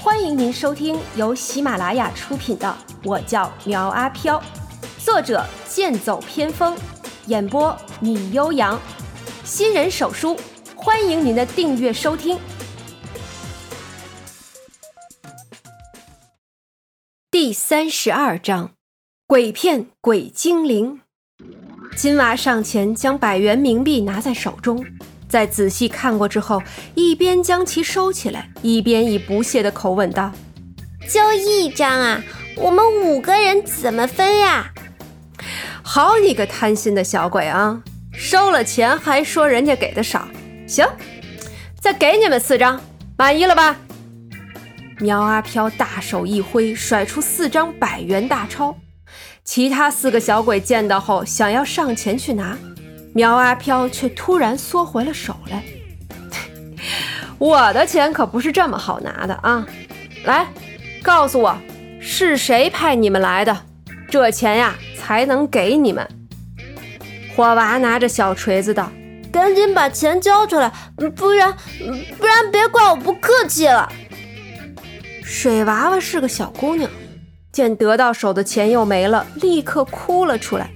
欢迎您收听由喜马拉雅出品的《我叫苗阿飘》，作者剑走偏锋，演播米悠扬，新人手书，欢迎您的订阅收听。第三十二章：鬼片鬼精灵。金娃上前将百元冥币拿在手中。在仔细看过之后，一边将其收起来，一边以不屑的口吻道：“就一张啊，我们五个人怎么分呀？”好你个贪心的小鬼啊！收了钱还说人家给的少，行，再给你们四张，满意了吧？苗阿飘大手一挥，甩出四张百元大钞。其他四个小鬼见到后，想要上前去拿。苗阿飘却突然缩回了手来。我的钱可不是这么好拿的啊！来，告诉我，是谁派你们来的？这钱呀，才能给你们。火娃拿着小锤子道：“赶紧把钱交出来，不然，不然别怪我不客气了。”水娃娃是个小姑娘，见得到手的钱又没了，立刻哭了出来。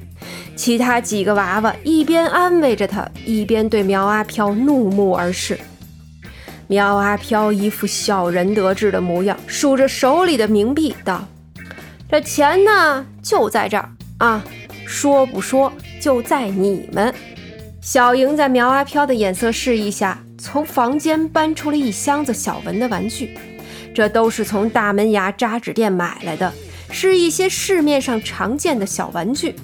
其他几个娃娃一边安慰着他，一边对苗阿飘怒目而视。苗阿飘一副小人得志的模样，数着手里的冥币，道：“这钱呢，就在这儿啊！说不说，就在你们。”小莹在苗阿飘的眼色示意下，从房间搬出了一箱子小文的玩具，这都是从大门牙扎纸店买来的，是一些市面上常见的小玩具。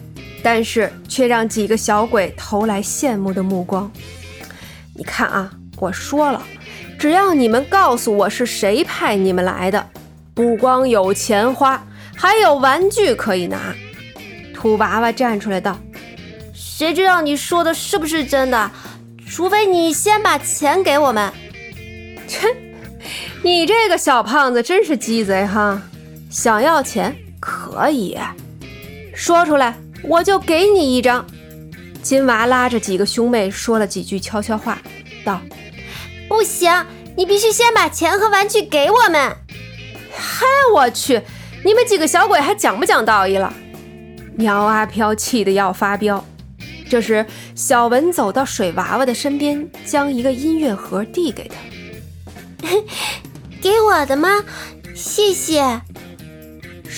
但是却让几个小鬼投来羡慕的目光。你看啊，我说了，只要你们告诉我是谁派你们来的，不光有钱花，还有玩具可以拿。土娃娃站出来道：“谁知道你说的是不是真的？除非你先把钱给我们。”切，你这个小胖子真是鸡贼哈！想要钱可以说出来。我就给你一张。金娃拉着几个兄妹说了几句悄悄话，道：“不行，你必须先把钱和玩具给我们。”嗨，我去，你们几个小鬼还讲不讲道义了？苗阿飘气得要发飙。这时，小文走到水娃娃的身边，将一个音乐盒递给他：“ 给我的吗？谢谢。”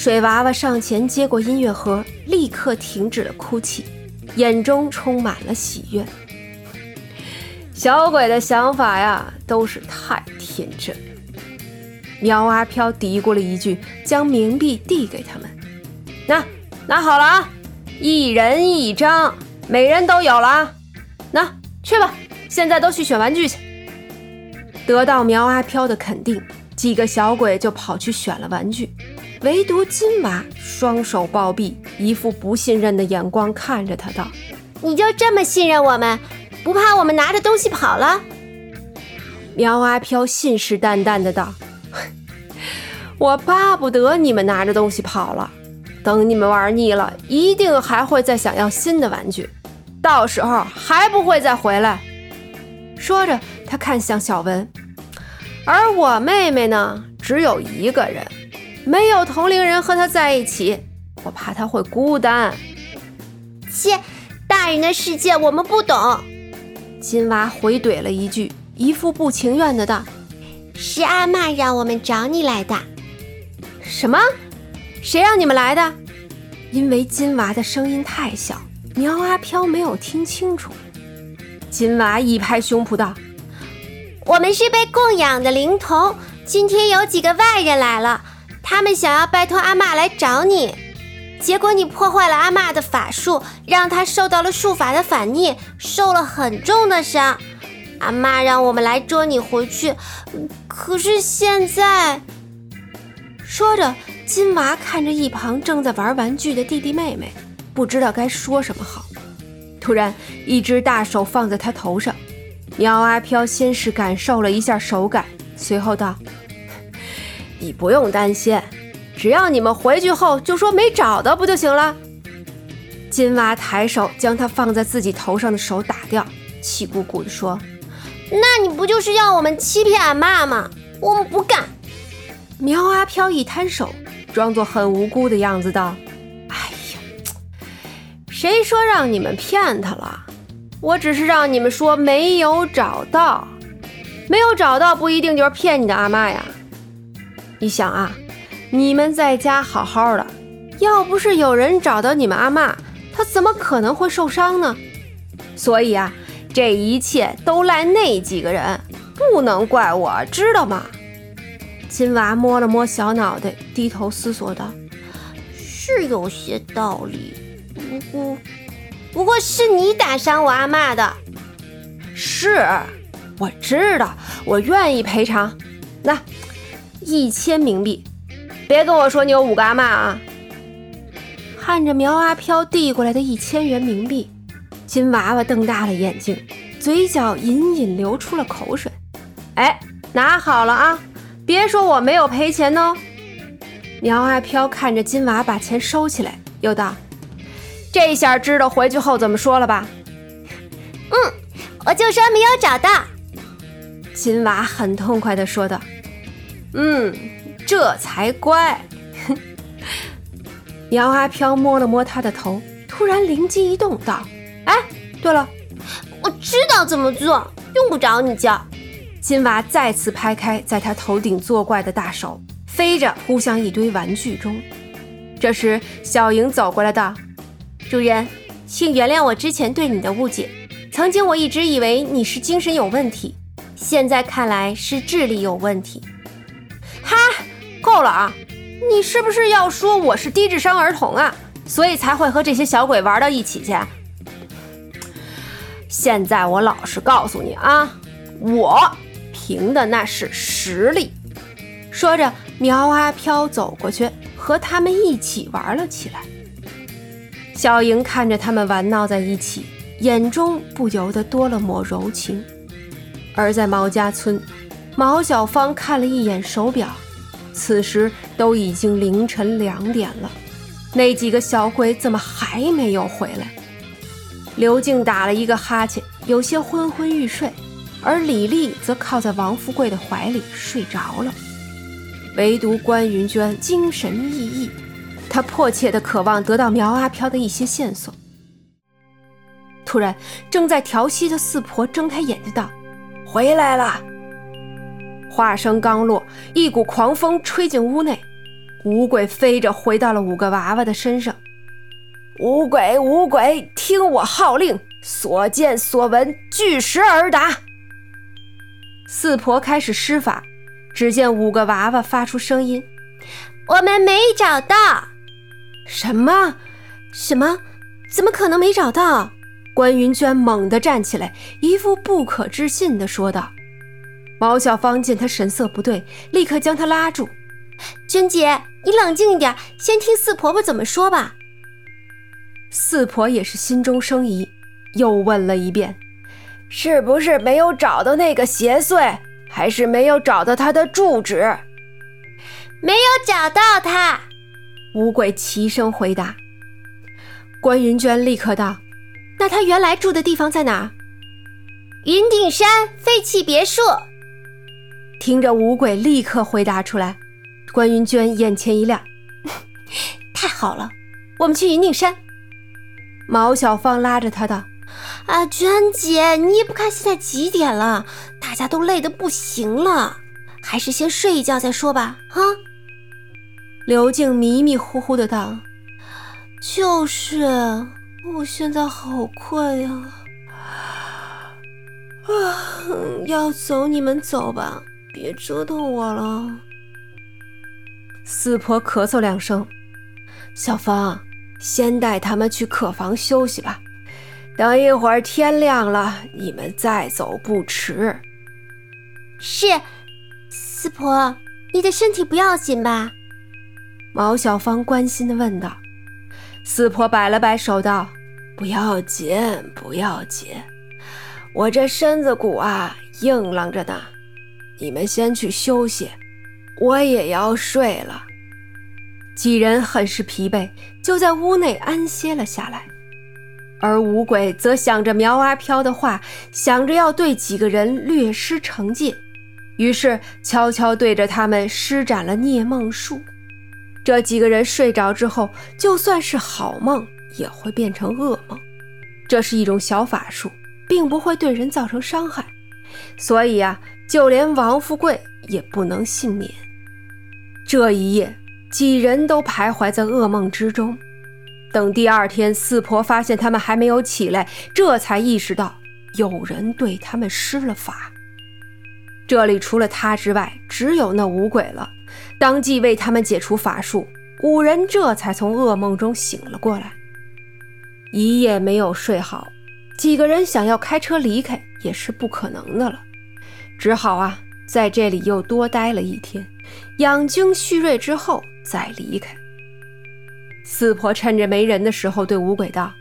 水娃娃上前接过音乐盒，立刻停止了哭泣，眼中充满了喜悦。小鬼的想法呀，都是太天真。苗阿飘嘀咕了一句，将冥币递给他们：“那拿好了啊，一人一张，每人都有了啊。那去吧，现在都去选玩具去。”得到苗阿飘的肯定，几个小鬼就跑去选了玩具。唯独金娃双手抱臂，一副不信任的眼光看着他，道：“你就这么信任我们，不怕我们拿着东西跑了？”苗阿飘信誓旦旦的道：“ 我巴不得你们拿着东西跑了，等你们玩腻了，一定还会再想要新的玩具，到时候还不会再回来。”说着，他看向小文，而我妹妹呢，只有一个人。没有同龄人和他在一起，我怕他会孤单。切，大人的世界我们不懂。金娃回怼了一句，一副不情愿的道：“是阿妈让我们找你来的。”什么？谁让你们来的？因为金娃的声音太小，苗阿飘没有听清楚。金娃一拍胸脯道：“我们是被供养的灵童，今天有几个外人来了。”他们想要拜托阿妈来找你，结果你破坏了阿妈的法术，让她受到了术法的反逆，受了很重的伤。阿妈让我们来捉你回去，可是现在……说着，金娃看着一旁正在玩玩具的弟弟妹妹，不知道该说什么好。突然，一只大手放在他头上，苗阿飘先是感受了一下手感，随后道。你不用担心，只要你们回去后就说没找到不就行了？金娃抬手将他放在自己头上的手打掉，气鼓鼓地说：“那你不就是要我们欺骗俺妈吗？我们不干！”苗阿飘一摊手，装作很无辜的样子道：“哎呀，谁说让你们骗他了？我只是让你们说没有找到，没有找到不一定就是骗你的阿妈呀。你想啊，你们在家好好的，要不是有人找到你们阿妈，她怎么可能会受伤呢？所以啊，这一切都赖那几个人，不能怪我，知道吗？”金娃摸了摸小脑袋，低头思索道：“是有些道理，不过，不过是你打伤我阿妈的。是，我知道，我愿意赔偿。那一千冥币，别跟我说你有五个阿妈啊！”看着苗阿飘递过来的一千元冥币，金娃娃瞪大了眼睛，嘴角隐隐流出了口水。哎，拿好了啊！别说我没有赔钱哦。苗阿飘看着金娃把钱收起来，又道：“这下知道回去后怎么说了吧？”“嗯，我就说没有找到。”金娃很痛快地说道。“嗯，这才乖。”姚阿飘摸了摸他的头，突然灵机一动，道：“哎，对了，我知道怎么做，用不着你教。”金娃再次拍开在他头顶作怪的大手，飞着扑向一堆玩具中。这时，小莹走过来道：“主人，请原谅我之前对你的误解。曾经我一直以为你是精神有问题，现在看来是智力有问题。”够了啊！你是不是要说我是低智商儿童啊？所以才会和这些小鬼玩到一起去？现在我老实告诉你啊，我。凭的那是实力。说着，苗阿飘走过去，和他们一起玩了起来。小莹看着他们玩闹在一起，眼中不由得多了抹柔情。而在毛家村，毛小芳看了一眼手表，此时都已经凌晨两点了，那几个小鬼怎么还没有回来？刘静打了一个哈欠，有些昏昏欲睡。而李丽则靠在王富贵的怀里睡着了，唯独关云娟精神奕奕，她迫切地渴望得到苗阿飘的一些线索。突然，正在调息的四婆睁开眼睛道：“回来了。”话声刚落，一股狂风吹进屋内，五鬼飞着回到了五个娃娃的身上。五鬼，五鬼，听我号令，所见所闻，据实而答。四婆开始施法，只见五个娃娃发出声音：“我们没找到。”“什么？什么？怎么可能没找到？”关云娟猛地站起来，一副不可置信地说道。毛小芳见他神色不对，立刻将他拉住：“娟姐，你冷静一点，先听四婆婆怎么说吧。”四婆也是心中生疑，又问了一遍。是不是没有找到那个邪祟，还是没有找到他的住址？没有找到他。五鬼齐声回答。关云娟立刻道：“那他原来住的地方在哪？”云顶山废弃别墅。听着五鬼立刻回答出来，关云娟眼前一亮：“ 太好了，我们去云顶山。”毛小芳拉着他道。啊，娟姐，你也不看现在几点了，大家都累得不行了，还是先睡一觉再说吧。啊！刘静迷迷糊糊的道：“就是，我现在好困呀。啊，要走你们走吧，别折腾我了。”四婆咳嗽两声，小芳，先带他们去客房休息吧。等一会儿天亮了，你们再走不迟。是，四婆，你的身体不要紧吧？毛小芳关心的问道。四婆摆了摆手道：“不要紧，不要紧，我这身子骨啊硬朗着呢。你们先去休息，我也要睡了。”几人很是疲惫，就在屋内安歇了下来。而五鬼则想着苗阿飘的话，想着要对几个人略施惩戒，于是悄悄对着他们施展了孽梦术。这几个人睡着之后，就算是好梦，也会变成噩梦。这是一种小法术，并不会对人造成伤害，所以啊，就连王富贵也不能幸免。这一夜，几人都徘徊在噩梦之中。等第二天，四婆发现他们还没有起来，这才意识到有人对他们施了法。这里除了他之外，只有那五鬼了。当即为他们解除法术，五人这才从噩梦中醒了过来。一夜没有睡好，几个人想要开车离开也是不可能的了，只好啊在这里又多待了一天，养精蓄锐之后再离开。四婆趁着没人的时候对五鬼道：“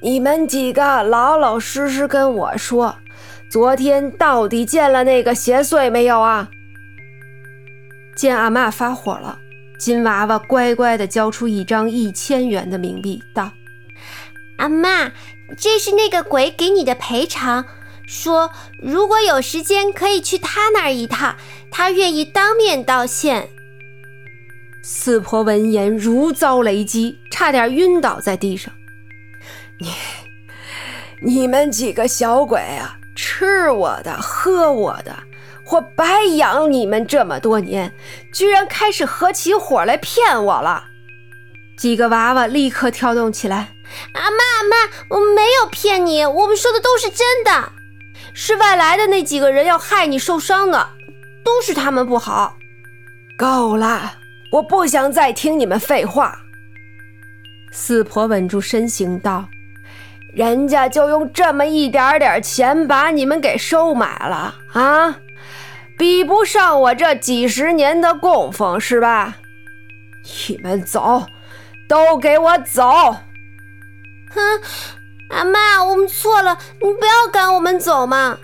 你们几个老老实实跟我说，昨天到底见了那个邪祟没有啊？”见阿妈发火了，金娃娃乖乖地交出一张一千元的冥币，道。阿妈，这是那个鬼给你的赔偿，说如果有时间可以去他那儿一趟，他愿意当面道歉。四婆闻言如遭雷击，差点晕倒在地上。你、你们几个小鬼啊，吃我的，喝我的，我白养你们这么多年，居然开始合起伙来骗我了！几个娃娃立刻跳动起来。阿妈，阿妈，我没有骗你，我们说的都是真的，是外来的那几个人要害你受伤的，都是他们不好。够了，我不想再听你们废话。四婆稳住身形道：“人家就用这么一点点钱把你们给收买了啊，比不上我这几十年的供奉是吧？你们走，都给我走！”哼，阿妈，我们错了，你不要赶我们走嘛！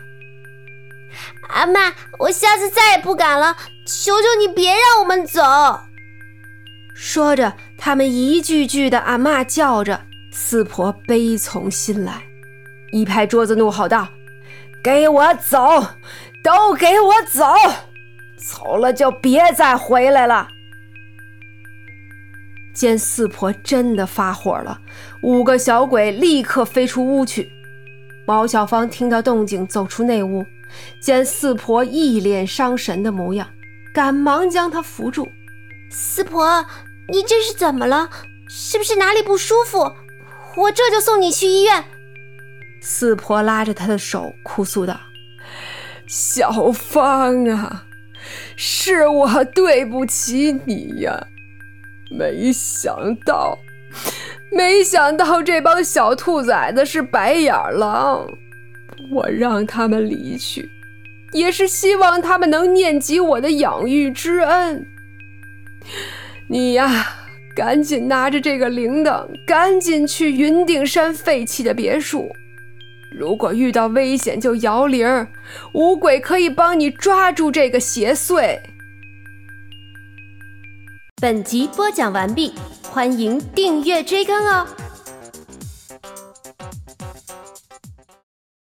阿妈，我下次再也不敢了，求求你别让我们走！说着，他们一句句的阿妈叫着，四婆悲从心来，一拍桌子怒吼道：“给我走，都给我走！走了就别再回来了！”见四婆真的发火了，五个小鬼立刻飞出屋去。毛小芳听到动静，走出内屋，见四婆一脸伤神的模样，赶忙将她扶住。四婆，你这是怎么了？是不是哪里不舒服？我这就送你去医院。四婆拉着她的手，哭诉道：“小芳啊，是我对不起你呀。”没想到，没想到这帮小兔崽子是白眼狼。我让他们离去，也是希望他们能念及我的养育之恩。你呀，赶紧拿着这个铃铛，赶紧去云顶山废弃的别墅。如果遇到危险，就摇铃，五鬼可以帮你抓住这个邪祟。本集播讲完毕，欢迎订阅追更哦。